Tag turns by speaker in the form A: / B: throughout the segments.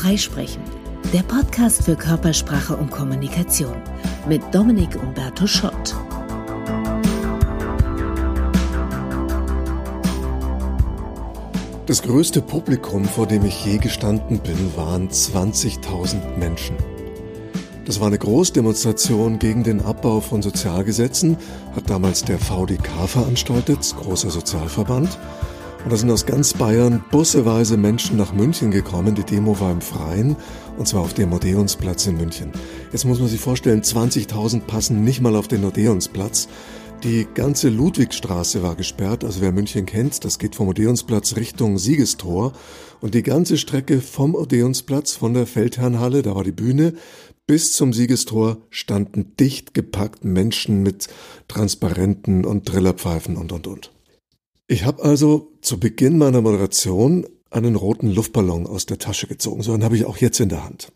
A: Freisprechen, der Podcast für Körpersprache und Kommunikation mit Dominik Umberto Schott.
B: Das größte Publikum, vor dem ich je gestanden bin, waren 20.000 Menschen. Das war eine Großdemonstration gegen den Abbau von Sozialgesetzen, hat damals der VDK veranstaltet, großer Sozialverband. Und da sind aus ganz Bayern busseweise Menschen nach München gekommen. Die Demo war im Freien und zwar auf dem Odeonsplatz in München. Jetzt muss man sich vorstellen, 20.000 passen nicht mal auf den Odeonsplatz. Die ganze Ludwigstraße war gesperrt, also wer München kennt, das geht vom Odeonsplatz Richtung Siegestor und die ganze Strecke vom Odeonsplatz, von der Feldherrnhalle, da war die Bühne, bis zum Siegestor standen dicht gepackt Menschen mit Transparenten und Trillerpfeifen und und und. Ich habe also zu Beginn meiner Moderation einen roten Luftballon aus der Tasche gezogen. So einen habe ich auch jetzt in der Hand.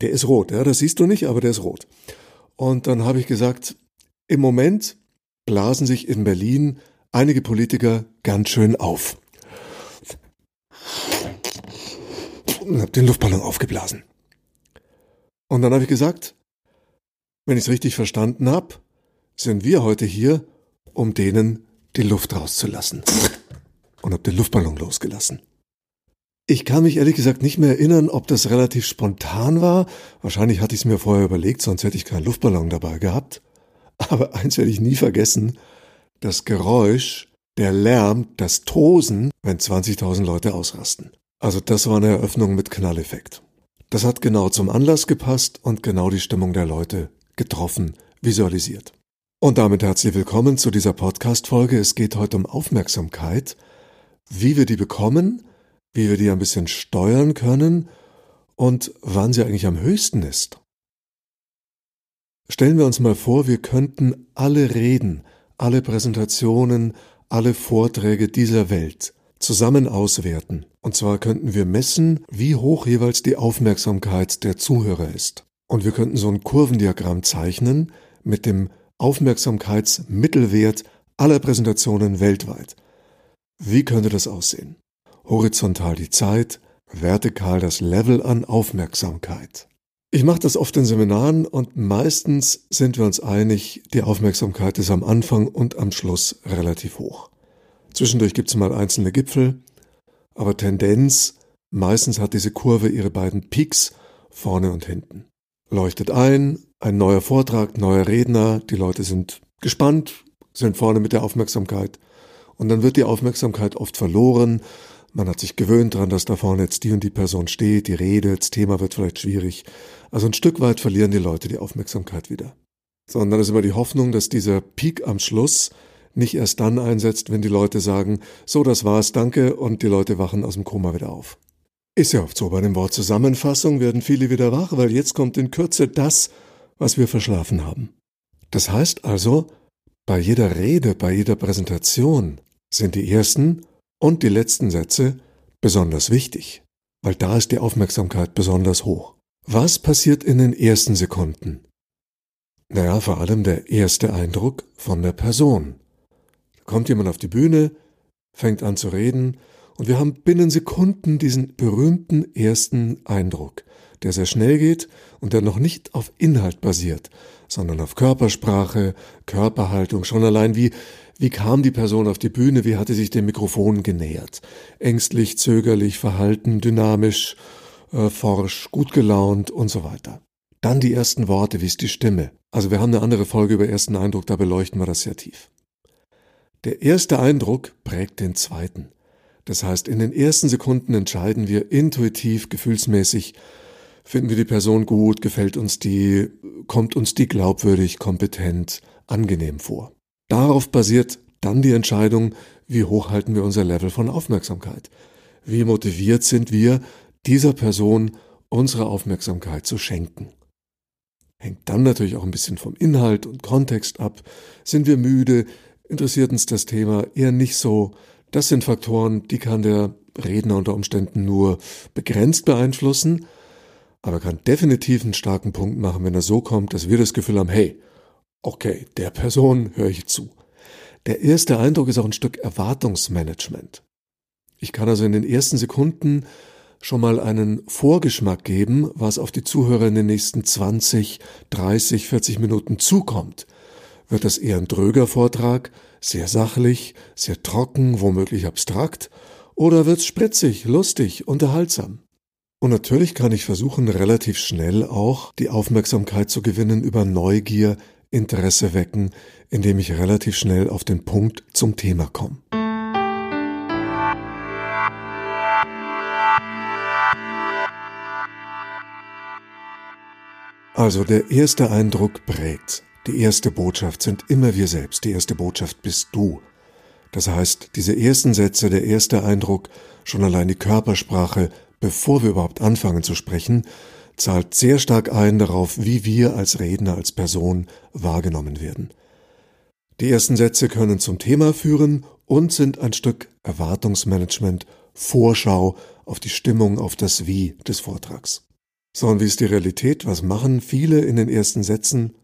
B: Der ist rot, ja, das siehst du nicht, aber der ist rot. Und dann habe ich gesagt, im Moment blasen sich in Berlin einige Politiker ganz schön auf. Und habe den Luftballon aufgeblasen. Und dann habe ich gesagt, wenn ich es richtig verstanden habe, sind wir heute hier, um denen die Luft rauszulassen. Und habe den Luftballon losgelassen. Ich kann mich ehrlich gesagt nicht mehr erinnern, ob das relativ spontan war. Wahrscheinlich hatte ich es mir vorher überlegt, sonst hätte ich keinen Luftballon dabei gehabt. Aber eins werde ich nie vergessen. Das Geräusch, der Lärm, das Tosen, wenn 20.000 Leute ausrasten. Also das war eine Eröffnung mit Knalleffekt. Das hat genau zum Anlass gepasst und genau die Stimmung der Leute getroffen, visualisiert. Und damit herzlich willkommen zu dieser Podcast-Folge. Es geht heute um Aufmerksamkeit, wie wir die bekommen, wie wir die ein bisschen steuern können und wann sie eigentlich am höchsten ist. Stellen wir uns mal vor, wir könnten alle Reden, alle Präsentationen, alle Vorträge dieser Welt zusammen auswerten. Und zwar könnten wir messen, wie hoch jeweils die Aufmerksamkeit der Zuhörer ist. Und wir könnten so ein Kurvendiagramm zeichnen mit dem Aufmerksamkeitsmittelwert aller Präsentationen weltweit. Wie könnte das aussehen? Horizontal die Zeit, vertikal das Level an Aufmerksamkeit. Ich mache das oft in Seminaren und meistens sind wir uns einig, die Aufmerksamkeit ist am Anfang und am Schluss relativ hoch. Zwischendurch gibt es mal einzelne Gipfel, aber Tendenz, meistens hat diese Kurve ihre beiden Peaks vorne und hinten. Leuchtet ein, ein neuer Vortrag, neuer Redner, die Leute sind gespannt, sind vorne mit der Aufmerksamkeit. Und dann wird die Aufmerksamkeit oft verloren. Man hat sich gewöhnt daran, dass da vorne jetzt die und die Person steht, die redet, das Thema wird vielleicht schwierig. Also ein Stück weit verlieren die Leute die Aufmerksamkeit wieder. Sondern ist immer die Hoffnung, dass dieser Peak am Schluss nicht erst dann einsetzt, wenn die Leute sagen, so, das war's, danke, und die Leute wachen aus dem Koma wieder auf. Ist ja oft so, bei dem Wort Zusammenfassung werden viele wieder wach, weil jetzt kommt in Kürze das, was wir verschlafen haben. Das heißt also, bei jeder Rede, bei jeder Präsentation sind die ersten und die letzten Sätze besonders wichtig, weil da ist die Aufmerksamkeit besonders hoch. Was passiert in den ersten Sekunden? Naja, vor allem der erste Eindruck von der Person. Da kommt jemand auf die Bühne, fängt an zu reden, und wir haben binnen Sekunden diesen berühmten ersten Eindruck der sehr schnell geht und der noch nicht auf Inhalt basiert, sondern auf Körpersprache, Körperhaltung, schon allein wie, wie kam die Person auf die Bühne, wie hatte sich dem Mikrofon genähert, ängstlich, zögerlich, verhalten, dynamisch, äh, forsch, gut gelaunt und so weiter. Dann die ersten Worte, wie ist die Stimme. Also wir haben eine andere Folge über ersten Eindruck, da beleuchten wir das sehr tief. Der erste Eindruck prägt den zweiten. Das heißt, in den ersten Sekunden entscheiden wir intuitiv, gefühlsmäßig, Finden wir die Person gut? Gefällt uns die? Kommt uns die glaubwürdig, kompetent, angenehm vor? Darauf basiert dann die Entscheidung, wie hoch halten wir unser Level von Aufmerksamkeit? Wie motiviert sind wir, dieser Person unsere Aufmerksamkeit zu schenken? Hängt dann natürlich auch ein bisschen vom Inhalt und Kontext ab. Sind wir müde? Interessiert uns das Thema eher nicht so? Das sind Faktoren, die kann der Redner unter Umständen nur begrenzt beeinflussen, aber kann definitiv einen starken Punkt machen, wenn er so kommt, dass wir das Gefühl haben, hey, okay, der Person höre ich zu. Der erste Eindruck ist auch ein Stück Erwartungsmanagement. Ich kann also in den ersten Sekunden schon mal einen Vorgeschmack geben, was auf die Zuhörer in den nächsten 20, 30, 40 Minuten zukommt. Wird das eher ein dröger Vortrag, sehr sachlich, sehr trocken, womöglich abstrakt, oder wird's spritzig, lustig, unterhaltsam? Und natürlich kann ich versuchen, relativ schnell auch die Aufmerksamkeit zu gewinnen über Neugier, Interesse wecken, indem ich relativ schnell auf den Punkt zum Thema komme. Also der erste Eindruck prägt. Die erste Botschaft sind immer wir selbst. Die erste Botschaft bist du. Das heißt, diese ersten Sätze, der erste Eindruck, schon allein die Körpersprache, bevor wir überhaupt anfangen zu sprechen, zahlt sehr stark ein darauf, wie wir als Redner, als Person wahrgenommen werden. Die ersten Sätze können zum Thema führen und sind ein Stück Erwartungsmanagement, Vorschau auf die Stimmung, auf das Wie des Vortrags. So, und wie ist die Realität? Was machen viele in den ersten Sätzen?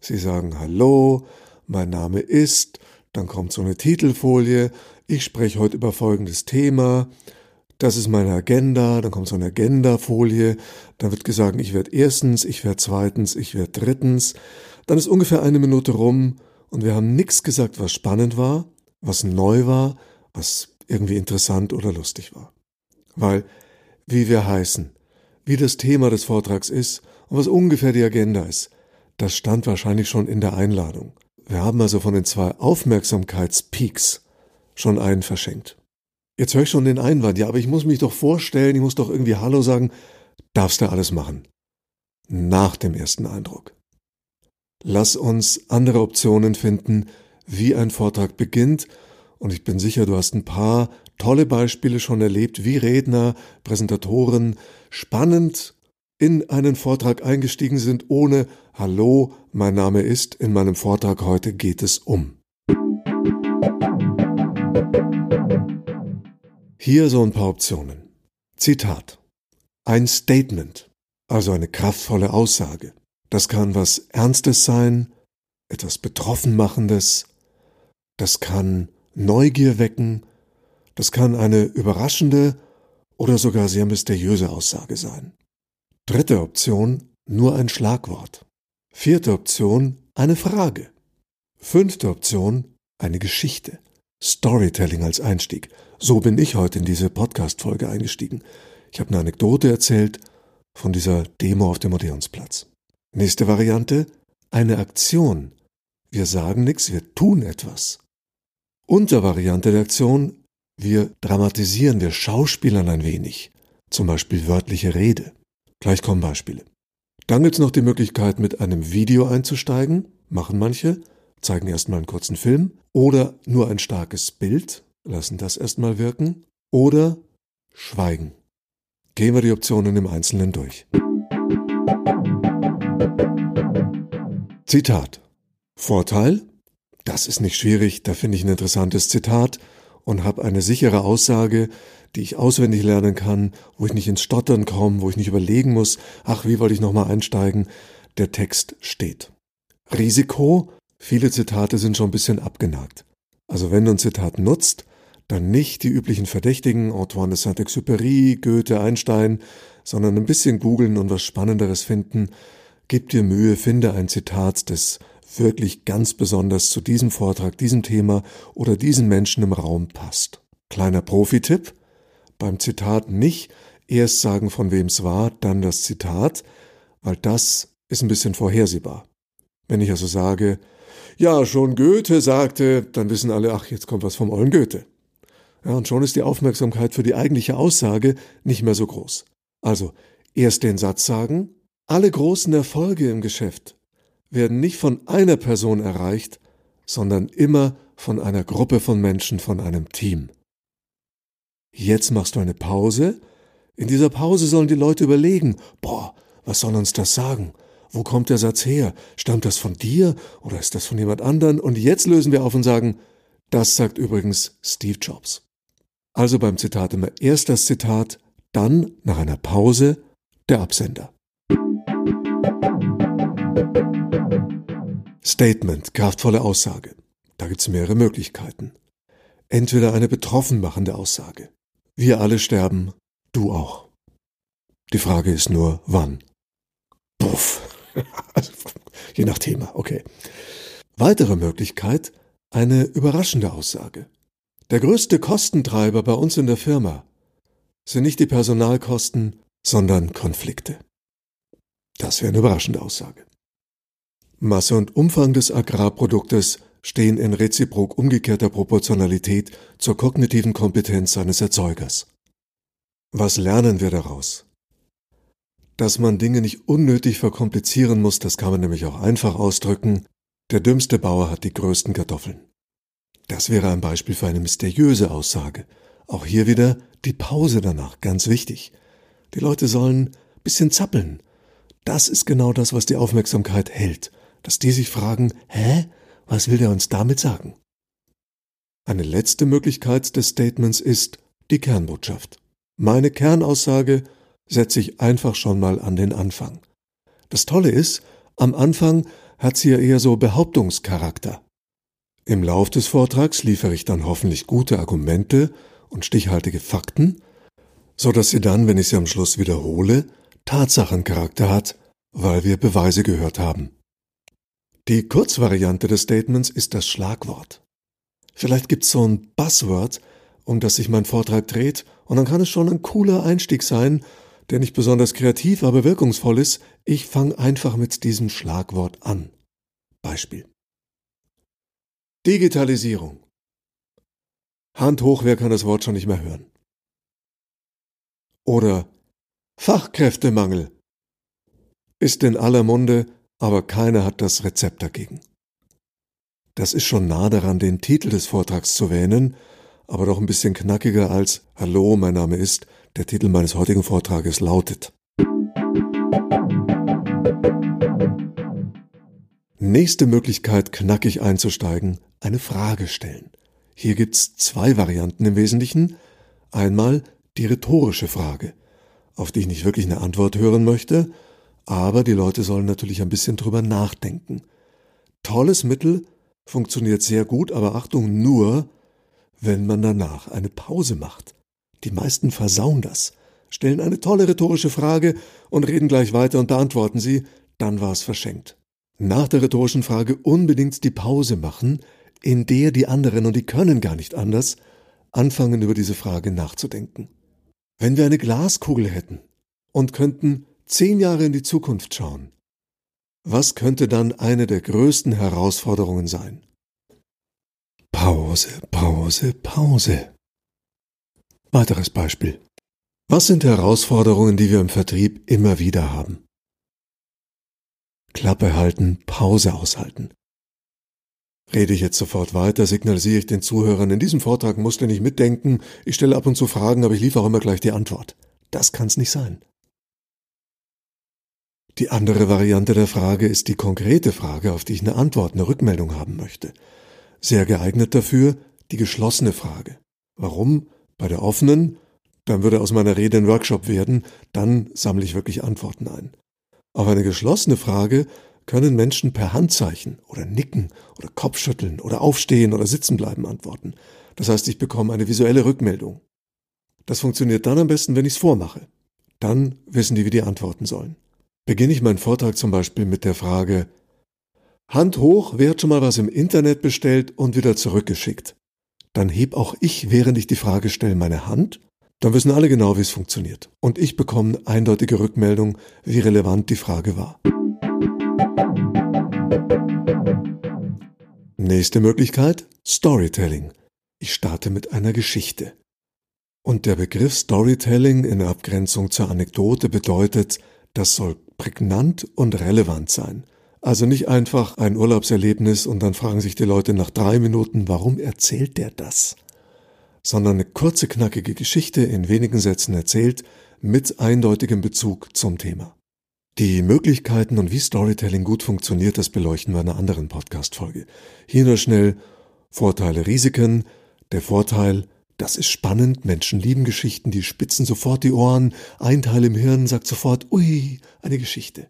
B: Sie sagen Hallo, mein Name ist, dann kommt so eine Titelfolie, ich spreche heute über folgendes Thema, das ist meine Agenda, dann kommt so eine Agendafolie, dann wird gesagt, ich werde erstens, ich werde zweitens, ich werde drittens, dann ist ungefähr eine Minute rum und wir haben nichts gesagt, was spannend war, was neu war, was irgendwie interessant oder lustig war. Weil, wie wir heißen, wie das Thema des Vortrags ist und was ungefähr die Agenda ist, das stand wahrscheinlich schon in der Einladung. Wir haben also von den zwei Aufmerksamkeitspeaks schon einen verschenkt. Jetzt höre ich schon den Einwand, ja, aber ich muss mich doch vorstellen, ich muss doch irgendwie Hallo sagen. Darfst du alles machen. Nach dem ersten Eindruck. Lass uns andere Optionen finden, wie ein Vortrag beginnt, und ich bin sicher, du hast ein paar tolle Beispiele schon erlebt, wie Redner, Präsentatoren spannend in einen Vortrag eingestiegen sind, ohne Hallo, mein Name ist, in meinem Vortrag heute geht es um. Hier so ein paar Optionen. Zitat. Ein Statement, also eine kraftvolle Aussage. Das kann was Ernstes sein, etwas Betroffenmachendes, das kann Neugier wecken, das kann eine überraschende oder sogar sehr mysteriöse Aussage sein. Dritte Option, nur ein Schlagwort. Vierte Option, eine Frage. Fünfte Option, eine Geschichte. Storytelling als Einstieg. So bin ich heute in diese Podcast-Folge eingestiegen. Ich habe eine Anekdote erzählt von dieser Demo auf dem Odeonsplatz. Nächste Variante, eine Aktion. Wir sagen nichts, wir tun etwas. Untervariante der Aktion, wir dramatisieren, wir schauspielern ein wenig, zum Beispiel wörtliche Rede. Gleich kommen Beispiele. Dann gibt es noch die Möglichkeit, mit einem Video einzusteigen, machen manche, zeigen erstmal einen kurzen Film, oder nur ein starkes Bild, lassen das erstmal wirken, oder schweigen. Gehen wir die Optionen im Einzelnen durch. Zitat. Vorteil, das ist nicht schwierig, da finde ich ein interessantes Zitat und habe eine sichere Aussage, die ich auswendig lernen kann, wo ich nicht ins Stottern komme, wo ich nicht überlegen muss, ach, wie wollte ich nochmal einsteigen, der Text steht. Risiko, viele Zitate sind schon ein bisschen abgenagt. Also wenn du ein Zitat nutzt, dann nicht die üblichen Verdächtigen, Antoine de Saint-Exupéry, Goethe, Einstein, sondern ein bisschen googeln und was Spannenderes finden. Gib dir Mühe, finde ein Zitat, das wirklich ganz besonders zu diesem Vortrag, diesem Thema oder diesen Menschen im Raum passt. Kleiner Profi-Tipp, beim Zitat nicht erst sagen, von wem es war, dann das Zitat, weil das ist ein bisschen vorhersehbar. Wenn ich also sage, ja, schon Goethe sagte, dann wissen alle, ach, jetzt kommt was vom ollen Goethe. Ja, und schon ist die Aufmerksamkeit für die eigentliche Aussage nicht mehr so groß. Also, erst den Satz sagen, alle großen Erfolge im Geschäft werden nicht von einer Person erreicht, sondern immer von einer Gruppe von Menschen, von einem Team. Jetzt machst du eine Pause. In dieser Pause sollen die Leute überlegen, boah, was soll uns das sagen? Wo kommt der Satz her? Stammt das von dir oder ist das von jemand anderen? Und jetzt lösen wir auf und sagen, das sagt übrigens Steve Jobs. Also beim Zitat immer erst das Zitat, dann nach einer Pause der Absender. Statement, kraftvolle Aussage. Da gibt es mehrere Möglichkeiten. Entweder eine betroffen machende Aussage. Wir alle sterben, Du auch. Die Frage ist nur, wann. Puff. Je nach Thema, okay. Weitere Möglichkeit, eine überraschende Aussage. Der größte Kostentreiber bei uns in der Firma sind nicht die Personalkosten, sondern Konflikte. Das wäre eine überraschende Aussage. Masse und Umfang des Agrarproduktes stehen in reziprok umgekehrter Proportionalität zur kognitiven Kompetenz seines Erzeugers. Was lernen wir daraus? Dass man Dinge nicht unnötig verkomplizieren muss, das kann man nämlich auch einfach ausdrücken. Der dümmste Bauer hat die größten Kartoffeln. Das wäre ein Beispiel für eine mysteriöse Aussage. Auch hier wieder die Pause danach, ganz wichtig. Die Leute sollen bisschen zappeln. Das ist genau das, was die Aufmerksamkeit hält. Dass die sich fragen, hä? Was will der uns damit sagen? Eine letzte Möglichkeit des Statements ist die Kernbotschaft. Meine Kernaussage setze ich einfach schon mal an den Anfang. Das Tolle ist, am Anfang hat sie ja eher so Behauptungscharakter. Im Lauf des Vortrags liefere ich dann hoffentlich gute Argumente und stichhaltige Fakten, so dass sie dann, wenn ich sie am Schluss wiederhole, Tatsachencharakter hat, weil wir Beweise gehört haben. Die Kurzvariante des Statements ist das Schlagwort. Vielleicht gibt's so ein Buzzword, um das sich mein Vortrag dreht, und dann kann es schon ein cooler Einstieg sein, der nicht besonders kreativ, aber wirkungsvoll ist. Ich fange einfach mit diesem Schlagwort an. Beispiel. Digitalisierung. Hand hoch, wer kann das Wort schon nicht mehr hören? Oder Fachkräftemangel. Ist in aller Munde, aber keiner hat das Rezept dagegen. Das ist schon nah daran, den Titel des Vortrags zu wähnen, aber doch ein bisschen knackiger als Hallo, mein Name ist, der Titel meines heutigen Vortrages lautet. Nächste Möglichkeit, knackig einzusteigen, eine Frage stellen. Hier gibt's zwei Varianten im Wesentlichen. Einmal die rhetorische Frage, auf die ich nicht wirklich eine Antwort hören möchte, aber die Leute sollen natürlich ein bisschen drüber nachdenken. Tolles Mittel, funktioniert sehr gut, aber Achtung nur, wenn man danach eine Pause macht. Die meisten versauen das, stellen eine tolle rhetorische Frage und reden gleich weiter und beantworten sie, dann war es verschenkt. Nach der rhetorischen Frage unbedingt die Pause machen, in der die anderen, und die können gar nicht anders, anfangen über diese Frage nachzudenken. Wenn wir eine Glaskugel hätten und könnten zehn Jahre in die Zukunft schauen, was könnte dann eine der größten Herausforderungen sein? Pause, Pause, Pause. Weiteres Beispiel. Was sind Herausforderungen, die wir im Vertrieb immer wieder haben? Klappe halten, Pause aushalten. Rede ich jetzt sofort weiter, signalisiere ich den Zuhörern, in diesem Vortrag musst du nicht mitdenken, ich stelle ab und zu Fragen, aber ich liefere auch immer gleich die Antwort. Das kann's nicht sein. Die andere Variante der Frage ist die konkrete Frage, auf die ich eine Antwort, eine Rückmeldung haben möchte. Sehr geeignet dafür die geschlossene Frage. Warum? Bei der offenen, dann würde aus meiner Rede ein Workshop werden, dann sammle ich wirklich Antworten ein. Auf eine geschlossene Frage können Menschen per Handzeichen oder Nicken oder Kopfschütteln oder Aufstehen oder Sitzenbleiben antworten. Das heißt, ich bekomme eine visuelle Rückmeldung. Das funktioniert dann am besten, wenn ich es vormache. Dann wissen die, wie die antworten sollen beginne ich meinen Vortrag zum Beispiel mit der Frage Hand hoch, wer hat schon mal was im Internet bestellt und wieder zurückgeschickt? Dann heb auch ich, während ich die Frage stelle, meine Hand. Dann wissen alle genau, wie es funktioniert. Und ich bekomme eindeutige Rückmeldung, wie relevant die Frage war. Nächste Möglichkeit, Storytelling. Ich starte mit einer Geschichte. Und der Begriff Storytelling in Abgrenzung zur Anekdote bedeutet, das soll prägnant und relevant sein. Also nicht einfach ein Urlaubserlebnis und dann fragen sich die Leute nach drei Minuten, warum erzählt der das? Sondern eine kurze, knackige Geschichte in wenigen Sätzen erzählt mit eindeutigem Bezug zum Thema. Die Möglichkeiten und wie Storytelling gut funktioniert, das beleuchten wir in einer anderen Podcast-Folge. Hier nur schnell Vorteile, Risiken. Der Vorteil, das ist spannend, Menschen lieben Geschichten, die spitzen sofort die Ohren, ein Teil im Hirn sagt sofort, ui, eine Geschichte.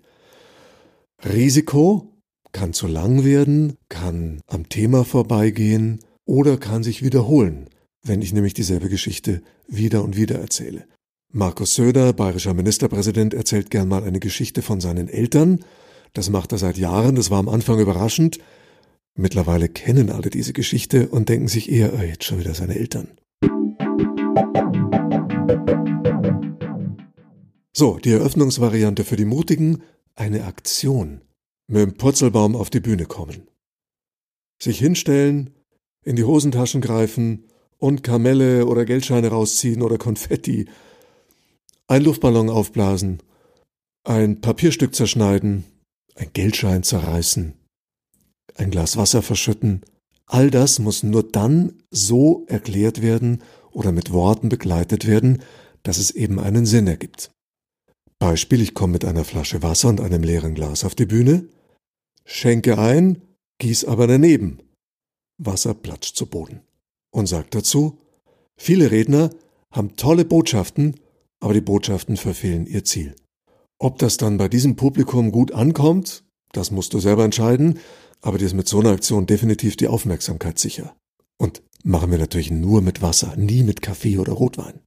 B: Risiko kann zu lang werden, kann am Thema vorbeigehen oder kann sich wiederholen, wenn ich nämlich dieselbe Geschichte wieder und wieder erzähle. Markus Söder, bayerischer Ministerpräsident, erzählt gern mal eine Geschichte von seinen Eltern. Das macht er seit Jahren, das war am Anfang überraschend. Mittlerweile kennen alle diese Geschichte und denken sich eher, oh, jetzt schon wieder seine Eltern. So, die Eröffnungsvariante für die Mutigen, eine Aktion. Mit dem Purzelbaum auf die Bühne kommen. Sich hinstellen, in die Hosentaschen greifen und Kamelle oder Geldscheine rausziehen oder Konfetti ein Luftballon aufblasen, ein Papierstück zerschneiden, ein Geldschein zerreißen, ein Glas Wasser verschütten, all das muss nur dann so erklärt werden oder mit Worten begleitet werden, dass es eben einen Sinn ergibt. Beispiel, ich komme mit einer Flasche Wasser und einem leeren Glas auf die Bühne, schenke ein, gieß aber daneben. Wasser platscht zu Boden. Und sagt dazu, viele Redner haben tolle Botschaften aber die Botschaften verfehlen ihr Ziel. Ob das dann bei diesem Publikum gut ankommt, das musst du selber entscheiden, aber dir ist mit so einer Aktion definitiv die Aufmerksamkeit sicher. Und machen wir natürlich nur mit Wasser, nie mit Kaffee oder Rotwein.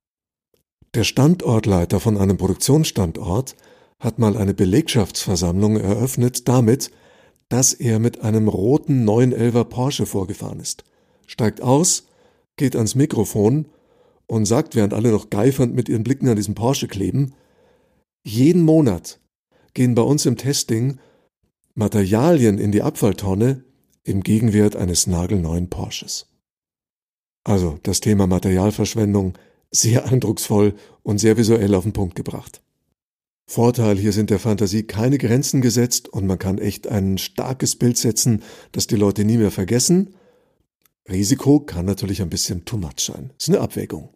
B: Der Standortleiter von einem Produktionsstandort hat mal eine Belegschaftsversammlung eröffnet damit, dass er mit einem roten 911er Porsche vorgefahren ist, steigt aus, geht ans Mikrofon und sagt, während alle noch geifernd mit ihren Blicken an diesem Porsche kleben, jeden Monat gehen bei uns im Testing Materialien in die Abfalltonne im Gegenwert eines nagelneuen Porsches. Also das Thema Materialverschwendung sehr eindrucksvoll und sehr visuell auf den Punkt gebracht. Vorteil, hier sind der Fantasie keine Grenzen gesetzt und man kann echt ein starkes Bild setzen, das die Leute nie mehr vergessen. Risiko kann natürlich ein bisschen too much sein. Das ist eine Abwägung.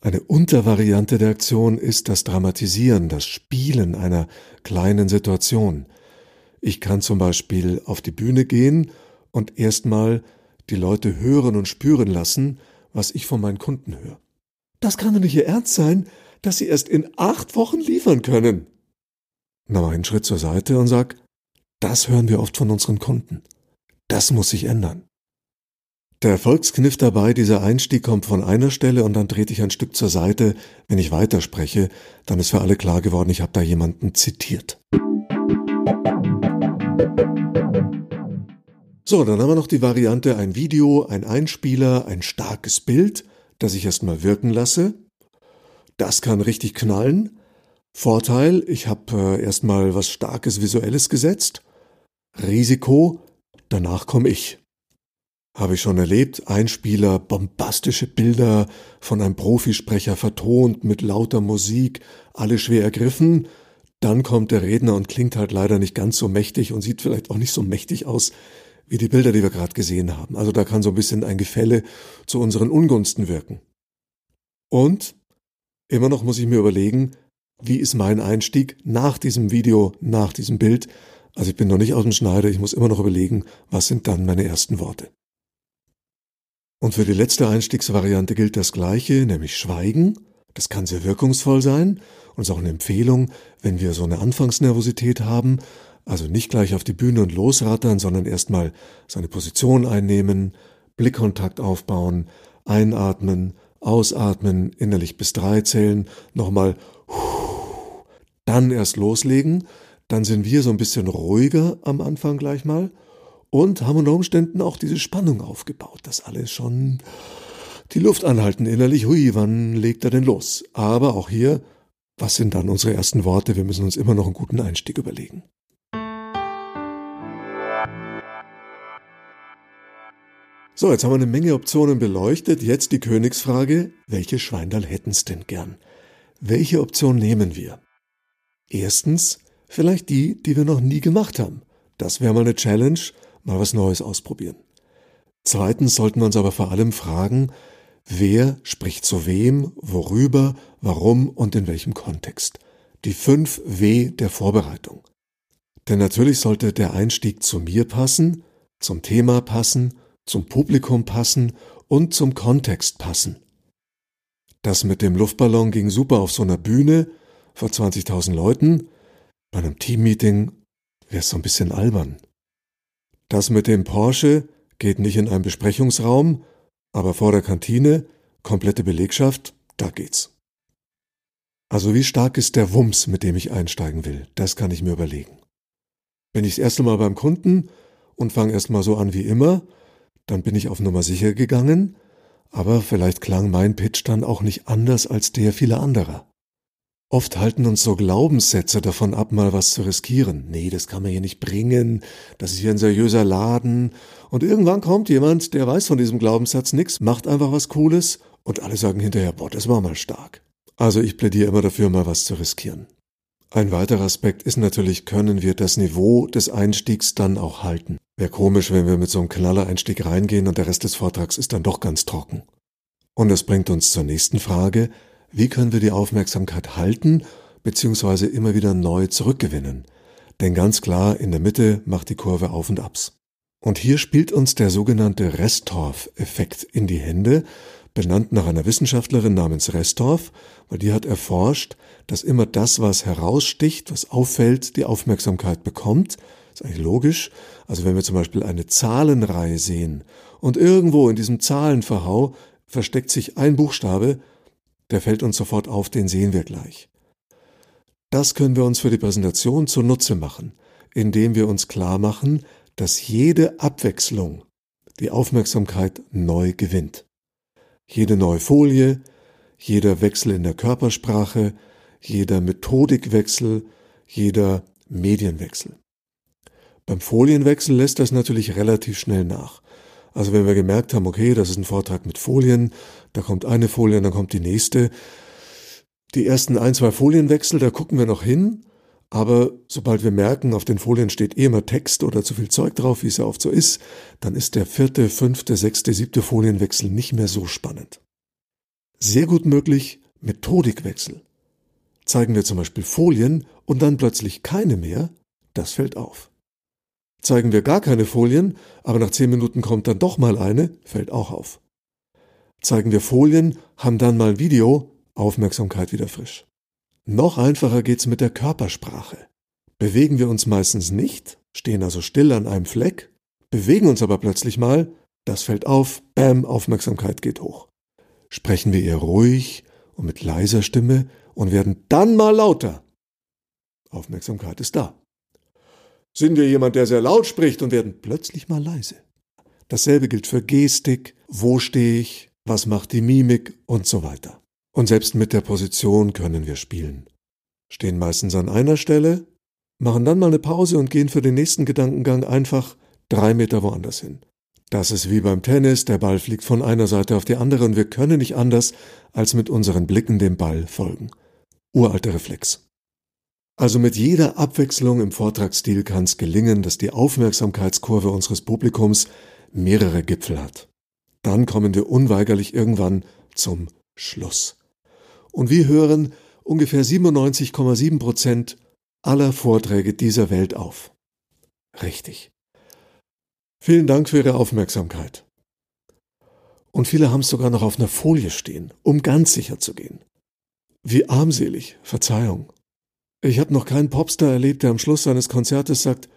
B: Eine Untervariante der Aktion ist das Dramatisieren, das Spielen einer kleinen Situation. Ich kann zum Beispiel auf die Bühne gehen und erstmal die Leute hören und spüren lassen, was ich von meinen Kunden höre. Das kann doch nicht Ihr Ernst sein, dass Sie erst in acht Wochen liefern können. Na, mach einen Schritt zur Seite und sag, das hören wir oft von unseren Kunden. Das muss sich ändern. Der Erfolgskniff dabei, dieser Einstieg kommt von einer Stelle und dann trete ich ein Stück zur Seite, wenn ich weiterspreche, dann ist für alle klar geworden, ich habe da jemanden zitiert. So, dann haben wir noch die Variante ein Video, ein Einspieler, ein starkes Bild, das ich erstmal wirken lasse. Das kann richtig knallen. Vorteil, ich habe äh, erstmal was Starkes Visuelles gesetzt. Risiko, danach komme ich. Habe ich schon erlebt, Einspieler, bombastische Bilder von einem Profisprecher vertont mit lauter Musik, alle schwer ergriffen. Dann kommt der Redner und klingt halt leider nicht ganz so mächtig und sieht vielleicht auch nicht so mächtig aus wie die Bilder, die wir gerade gesehen haben. Also da kann so ein bisschen ein Gefälle zu unseren Ungunsten wirken. Und immer noch muss ich mir überlegen, wie ist mein Einstieg nach diesem Video, nach diesem Bild. Also ich bin noch nicht aus dem Schneider, ich muss immer noch überlegen, was sind dann meine ersten Worte. Und für die letzte Einstiegsvariante gilt das Gleiche, nämlich Schweigen. Das kann sehr wirkungsvoll sein und ist auch eine Empfehlung, wenn wir so eine Anfangsnervosität haben. Also nicht gleich auf die Bühne und losrattern, sondern erstmal seine Position einnehmen, Blickkontakt aufbauen, einatmen, ausatmen, innerlich bis drei zählen, nochmal, dann erst loslegen. Dann sind wir so ein bisschen ruhiger am Anfang gleich mal und haben unter Umständen auch diese Spannung aufgebaut, dass alle schon die Luft anhalten innerlich, hui, wann legt er denn los? Aber auch hier, was sind dann unsere ersten Worte? Wir müssen uns immer noch einen guten Einstieg überlegen. So, jetzt haben wir eine Menge Optionen beleuchtet. Jetzt die Königsfrage, welche Schweindal hätten's denn gern? Welche Option nehmen wir? Erstens, vielleicht die, die wir noch nie gemacht haben. Das wäre mal eine Challenge mal was Neues ausprobieren. Zweitens sollten wir uns aber vor allem fragen, wer spricht zu wem, worüber, warum und in welchem Kontext. Die fünf W der Vorbereitung. Denn natürlich sollte der Einstieg zu mir passen, zum Thema passen, zum Publikum passen und zum Kontext passen. Das mit dem Luftballon ging super auf so einer Bühne vor 20.000 Leuten. Bei einem Teammeeting wäre es so ein bisschen albern. Das mit dem Porsche geht nicht in einem Besprechungsraum, aber vor der Kantine, komplette Belegschaft, da geht's. Also wie stark ist der Wumms, mit dem ich einsteigen will? Das kann ich mir überlegen. Bin ich das erste Mal beim Kunden und fange erstmal so an wie immer, dann bin ich auf Nummer sicher gegangen, aber vielleicht klang mein Pitch dann auch nicht anders als der vieler anderer. Oft halten uns so Glaubenssätze davon ab, mal was zu riskieren. Nee, das kann man hier nicht bringen, das ist hier ein seriöser Laden. Und irgendwann kommt jemand, der weiß von diesem Glaubenssatz nichts, macht einfach was Cooles und alle sagen hinterher, boah, das war mal stark. Also ich plädiere immer dafür, mal was zu riskieren. Ein weiterer Aspekt ist natürlich, können wir das Niveau des Einstiegs dann auch halten. Wäre komisch, wenn wir mit so einem Knaller-Einstieg reingehen und der Rest des Vortrags ist dann doch ganz trocken. Und das bringt uns zur nächsten Frage, wie können wir die Aufmerksamkeit halten bzw. immer wieder neu zurückgewinnen? Denn ganz klar, in der Mitte macht die Kurve auf und abs. Und hier spielt uns der sogenannte Restorff-Effekt in die Hände, benannt nach einer Wissenschaftlerin namens Restorff, weil die hat erforscht, dass immer das, was heraussticht, was auffällt, die Aufmerksamkeit bekommt. Ist eigentlich logisch. Also wenn wir zum Beispiel eine Zahlenreihe sehen und irgendwo in diesem Zahlenverhau versteckt sich ein Buchstabe, der fällt uns sofort auf, den sehen wir gleich. Das können wir uns für die Präsentation zunutze machen, indem wir uns klar machen, dass jede Abwechslung die Aufmerksamkeit neu gewinnt. Jede neue Folie, jeder Wechsel in der Körpersprache, jeder Methodikwechsel, jeder Medienwechsel. Beim Folienwechsel lässt das natürlich relativ schnell nach. Also wenn wir gemerkt haben, okay, das ist ein Vortrag mit Folien, da kommt eine Folie dann kommt die nächste. Die ersten ein, zwei Folienwechsel, da gucken wir noch hin, aber sobald wir merken, auf den Folien steht eh immer Text oder zu viel Zeug drauf, wie es ja oft so ist, dann ist der vierte, fünfte, sechste, siebte Folienwechsel nicht mehr so spannend. Sehr gut möglich Methodikwechsel. Zeigen wir zum Beispiel Folien und dann plötzlich keine mehr, das fällt auf. Zeigen wir gar keine Folien, aber nach zehn Minuten kommt dann doch mal eine, fällt auch auf. Zeigen wir Folien, haben dann mal Video, Aufmerksamkeit wieder frisch. Noch einfacher geht's mit der Körpersprache. Bewegen wir uns meistens nicht, stehen also still an einem Fleck, bewegen uns aber plötzlich mal, das fällt auf, bam, Aufmerksamkeit geht hoch. Sprechen wir eher ruhig und mit leiser Stimme und werden dann mal lauter. Aufmerksamkeit ist da. Sind wir jemand, der sehr laut spricht und werden plötzlich mal leise. Dasselbe gilt für Gestik, wo stehe ich, was macht die Mimik und so weiter. Und selbst mit der Position können wir spielen. Stehen meistens an einer Stelle, machen dann mal eine Pause und gehen für den nächsten Gedankengang einfach drei Meter woanders hin. Das ist wie beim Tennis, der Ball fliegt von einer Seite auf die andere und wir können nicht anders, als mit unseren Blicken dem Ball folgen. Uralter Reflex. Also mit jeder Abwechslung im Vortragsstil kann es gelingen, dass die Aufmerksamkeitskurve unseres Publikums mehrere Gipfel hat. Dann kommen wir unweigerlich irgendwann zum Schluss. Und wir hören ungefähr 97,7 Prozent aller Vorträge dieser Welt auf. Richtig. Vielen Dank für Ihre Aufmerksamkeit. Und viele haben es sogar noch auf einer Folie stehen, um ganz sicher zu gehen. Wie armselig, Verzeihung. Ich habe noch keinen Popstar erlebt, der am Schluss seines Konzertes sagt,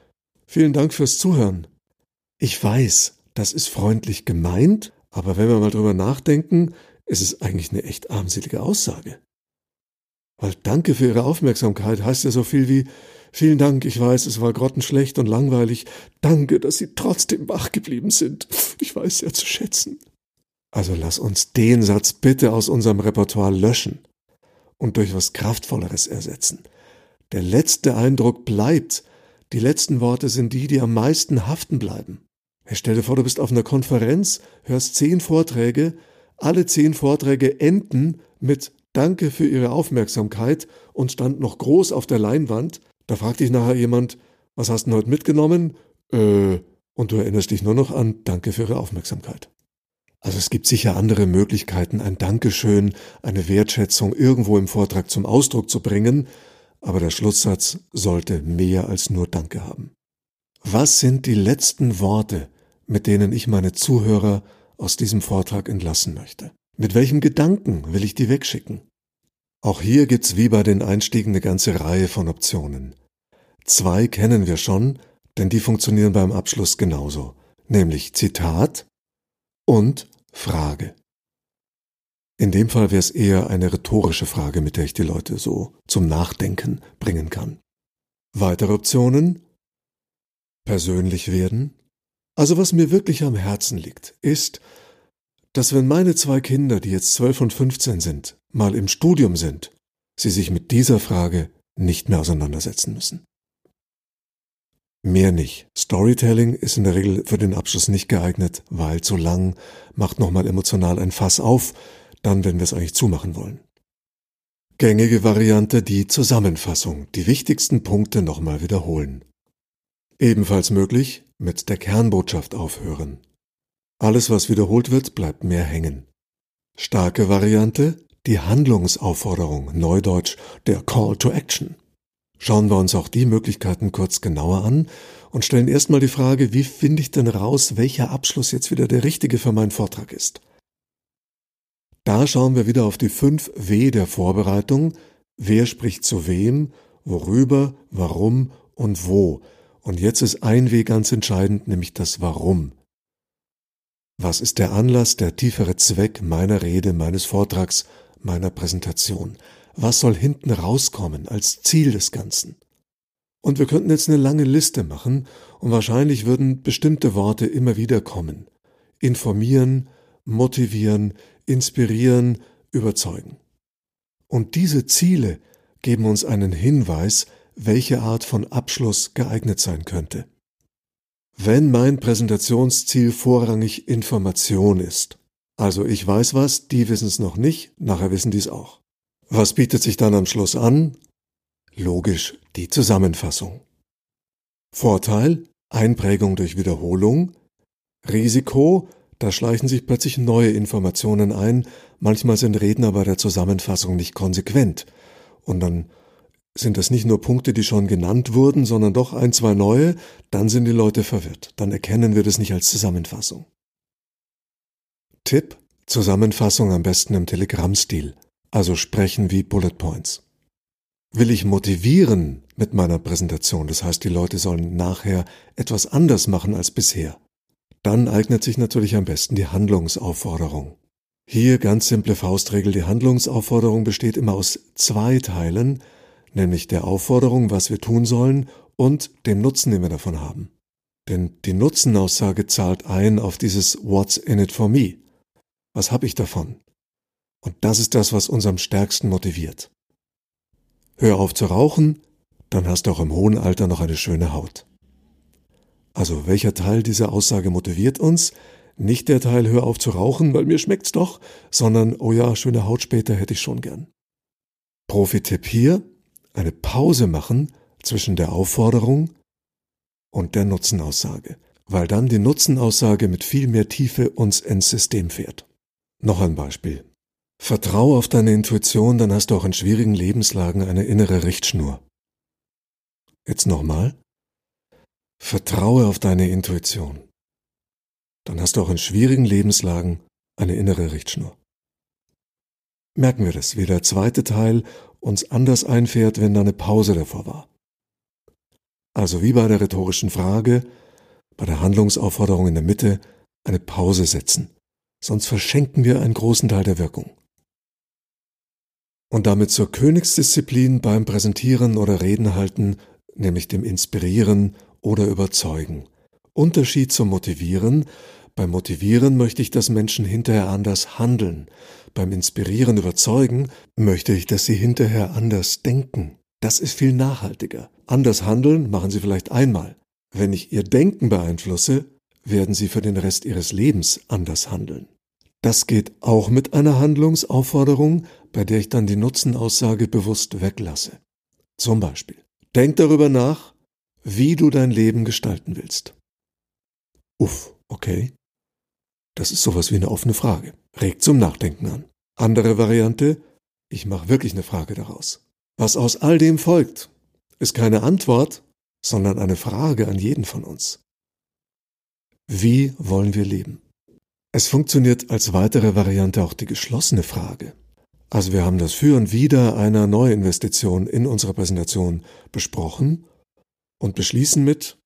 B: vielen Dank fürs Zuhören. Ich weiß, das ist freundlich gemeint, aber wenn wir mal drüber nachdenken, ist es eigentlich eine echt armselige Aussage. Weil Danke für Ihre Aufmerksamkeit heißt ja so viel wie Vielen Dank, ich weiß, es war grottenschlecht und langweilig. Danke, dass Sie trotzdem wach geblieben sind. Ich weiß sehr zu schätzen. Also lass uns den Satz bitte aus unserem Repertoire löschen und durch was Kraftvolleres ersetzen. Der letzte Eindruck bleibt. Die letzten Worte sind die, die am meisten haften bleiben. Stell dir vor, du bist auf einer Konferenz, hörst zehn Vorträge, alle zehn Vorträge enden mit Danke für Ihre Aufmerksamkeit und stand noch groß auf der Leinwand. Da fragt dich nachher jemand, was hast du heute mitgenommen? Äh, und du erinnerst dich nur noch an Danke für Ihre Aufmerksamkeit. Also es gibt sicher andere Möglichkeiten, ein Dankeschön, eine Wertschätzung irgendwo im Vortrag zum Ausdruck zu bringen, aber der Schlusssatz sollte mehr als nur Danke haben. Was sind die letzten Worte, mit denen ich meine Zuhörer aus diesem Vortrag entlassen möchte? Mit welchem Gedanken will ich die wegschicken? Auch hier gibt's wie bei den Einstiegen eine ganze Reihe von Optionen. Zwei kennen wir schon, denn die funktionieren beim Abschluss genauso, nämlich Zitat und Frage. In dem Fall wäre es eher eine rhetorische Frage, mit der ich die Leute so zum Nachdenken bringen kann. Weitere Optionen? Persönlich werden. Also was mir wirklich am Herzen liegt, ist, dass wenn meine zwei Kinder, die jetzt 12 und 15 sind, mal im Studium sind, sie sich mit dieser Frage nicht mehr auseinandersetzen müssen. Mehr nicht. Storytelling ist in der Regel für den Abschluss nicht geeignet, weil zu lang macht nochmal emotional ein Fass auf, dann wenn wir es eigentlich zumachen wollen. Gängige Variante die Zusammenfassung, die wichtigsten Punkte nochmal wiederholen. Ebenfalls möglich mit der Kernbotschaft aufhören. Alles, was wiederholt wird, bleibt mehr hängen. Starke Variante die Handlungsaufforderung, neudeutsch der Call to Action. Schauen wir uns auch die Möglichkeiten kurz genauer an und stellen erstmal die Frage, wie finde ich denn raus, welcher Abschluss jetzt wieder der richtige für meinen Vortrag ist. Da schauen wir wieder auf die fünf W der Vorbereitung. Wer spricht zu wem, worüber, warum und wo. Und jetzt ist ein W ganz entscheidend, nämlich das Warum. Was ist der Anlass, der tiefere Zweck meiner Rede, meines Vortrags, meiner Präsentation? Was soll hinten rauskommen als Ziel des Ganzen? Und wir könnten jetzt eine lange Liste machen und wahrscheinlich würden bestimmte Worte immer wieder kommen. Informieren, motivieren, inspirieren, überzeugen. Und diese Ziele geben uns einen Hinweis, welche Art von Abschluss geeignet sein könnte. Wenn mein Präsentationsziel vorrangig Information ist, also ich weiß was, die wissen es noch nicht, nachher wissen die es auch. Was bietet sich dann am Schluss an? Logisch die Zusammenfassung. Vorteil Einprägung durch Wiederholung, Risiko, da schleichen sich plötzlich neue Informationen ein, manchmal sind Redner bei der Zusammenfassung nicht konsequent, und dann sind das nicht nur Punkte, die schon genannt wurden, sondern doch ein, zwei neue, dann sind die Leute verwirrt. Dann erkennen wir das nicht als Zusammenfassung. Tipp: Zusammenfassung am besten im Telegram-Stil, also sprechen wie Bullet Points. Will ich motivieren mit meiner Präsentation, das heißt, die Leute sollen nachher etwas anders machen als bisher, dann eignet sich natürlich am besten die Handlungsaufforderung. Hier ganz simple Faustregel, die Handlungsaufforderung besteht immer aus zwei Teilen, nämlich der Aufforderung, was wir tun sollen und dem Nutzen, den wir davon haben. Denn die Nutzenaussage zahlt ein auf dieses What's in it for me. Was habe ich davon? Und das ist das, was uns am stärksten motiviert. Hör auf zu rauchen, dann hast du auch im hohen Alter noch eine schöne Haut. Also welcher Teil dieser Aussage motiviert uns? Nicht der Teil Hör auf zu rauchen, weil mir schmeckt's doch, sondern Oh ja, schöne Haut später hätte ich schon gern. Profi-Tipp hier, eine Pause machen zwischen der Aufforderung und der Nutzenaussage, weil dann die Nutzenaussage mit viel mehr Tiefe uns ins System fährt. Noch ein Beispiel. Vertrau auf deine Intuition, dann hast du auch in schwierigen Lebenslagen eine innere Richtschnur. Jetzt nochmal. Vertraue auf deine Intuition. Dann hast du auch in schwierigen Lebenslagen eine innere Richtschnur. Merken wir das, wie der zweite Teil uns anders einfährt, wenn da eine Pause davor war. Also wie bei der rhetorischen Frage, bei der Handlungsaufforderung in der Mitte eine Pause setzen, sonst verschenken wir einen großen Teil der Wirkung. Und damit zur Königsdisziplin beim Präsentieren oder Reden halten, nämlich dem Inspirieren oder Überzeugen. Unterschied zum Motivieren. Beim Motivieren möchte ich, dass Menschen hinterher anders handeln. Beim Inspirieren überzeugen möchte ich, dass sie hinterher anders denken. Das ist viel nachhaltiger. Anders handeln machen sie vielleicht einmal. Wenn ich ihr Denken beeinflusse, werden sie für den Rest ihres Lebens anders handeln. Das geht auch mit einer Handlungsaufforderung, bei der ich dann die Nutzenaussage bewusst weglasse. Zum Beispiel, denk darüber nach, wie du dein Leben gestalten willst. Uff, okay. Das ist sowas wie eine offene Frage. Regt zum Nachdenken an. Andere Variante, ich mache wirklich eine Frage daraus. Was aus all dem folgt, ist keine Antwort, sondern eine Frage an jeden von uns. Wie wollen wir leben? Es funktioniert als weitere Variante auch die geschlossene Frage. Also wir haben das Für und Wider einer Neuinvestition in unserer Präsentation besprochen und beschließen mit,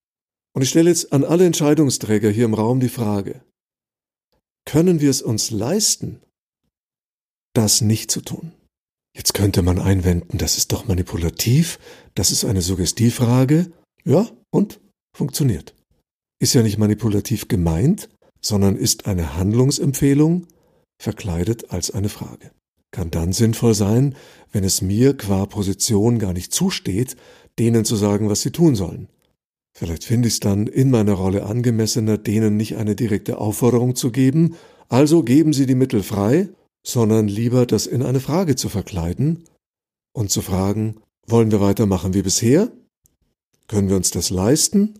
B: und ich stelle jetzt an alle Entscheidungsträger hier im Raum die Frage, können wir es uns leisten, das nicht zu tun. Jetzt könnte man einwenden, das ist doch manipulativ, das ist eine Suggestivfrage. Ja, und? Funktioniert. Ist ja nicht manipulativ gemeint, sondern ist eine Handlungsempfehlung, verkleidet als eine Frage. Kann dann sinnvoll sein, wenn es mir qua Position gar nicht zusteht, denen zu sagen, was sie tun sollen. Vielleicht finde ich es dann in meiner Rolle angemessener, denen nicht eine direkte Aufforderung zu geben, also geben Sie die Mittel frei, sondern lieber das in eine Frage zu verkleiden und zu fragen, wollen wir weitermachen wie bisher? Können wir uns das leisten?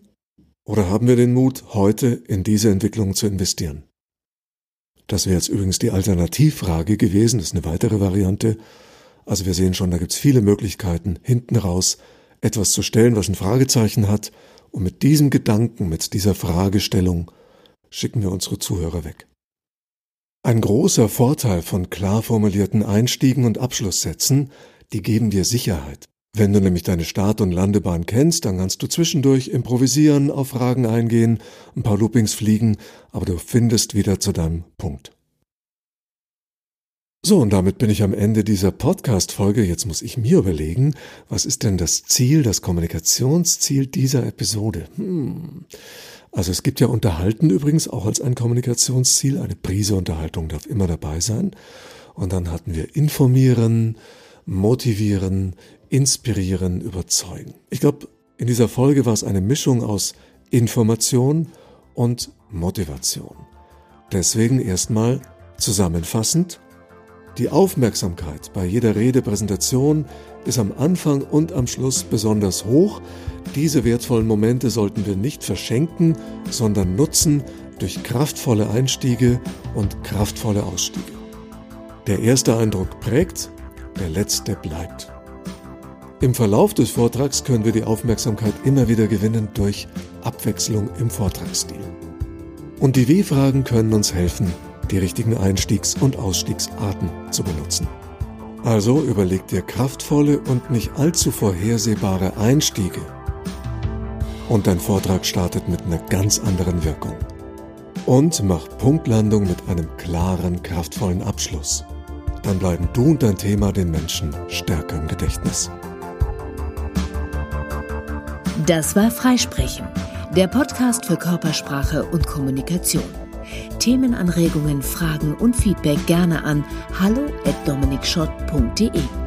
B: Oder haben wir den Mut, heute in diese Entwicklung zu investieren? Das wäre jetzt übrigens die Alternativfrage gewesen, das ist eine weitere Variante. Also wir sehen schon, da gibt es viele Möglichkeiten, hinten raus etwas zu stellen, was ein Fragezeichen hat. Und mit diesem Gedanken, mit dieser Fragestellung schicken wir unsere Zuhörer weg. Ein großer Vorteil von klar formulierten Einstiegen und Abschlusssätzen, die geben dir Sicherheit. Wenn du nämlich deine Start- und Landebahn kennst, dann kannst du zwischendurch improvisieren, auf Fragen eingehen, ein paar Loopings fliegen, aber du findest wieder zu deinem Punkt. So, und damit bin ich am Ende dieser Podcast-Folge. Jetzt muss ich mir überlegen, was ist denn das Ziel, das Kommunikationsziel dieser Episode? Hm. Also es gibt ja Unterhalten übrigens auch als ein Kommunikationsziel. Eine Prise Unterhaltung darf immer dabei sein. Und dann hatten wir informieren, motivieren, inspirieren, überzeugen. Ich glaube, in dieser Folge war es eine Mischung aus Information und Motivation. Deswegen erstmal zusammenfassend, die Aufmerksamkeit bei jeder Redepräsentation ist am Anfang und am Schluss besonders hoch. Diese wertvollen Momente sollten wir nicht verschenken, sondern nutzen durch kraftvolle Einstiege und kraftvolle Ausstiege. Der erste Eindruck prägt, der letzte bleibt. Im Verlauf des Vortrags können wir die Aufmerksamkeit immer wieder gewinnen durch Abwechslung im Vortragsstil. Und die W-Fragen können uns helfen, die richtigen Einstiegs- und Ausstiegsarten zu benutzen. Also überleg dir kraftvolle und nicht allzu vorhersehbare Einstiege. Und dein Vortrag startet mit einer ganz anderen Wirkung. Und mach Punktlandung mit einem klaren, kraftvollen Abschluss. Dann bleiben du und dein Thema den Menschen stärker im Gedächtnis.
A: Das war Freisprechen, der Podcast für Körpersprache und Kommunikation. Themenanregungen, Fragen und Feedback gerne an hallo@dominikschott.de.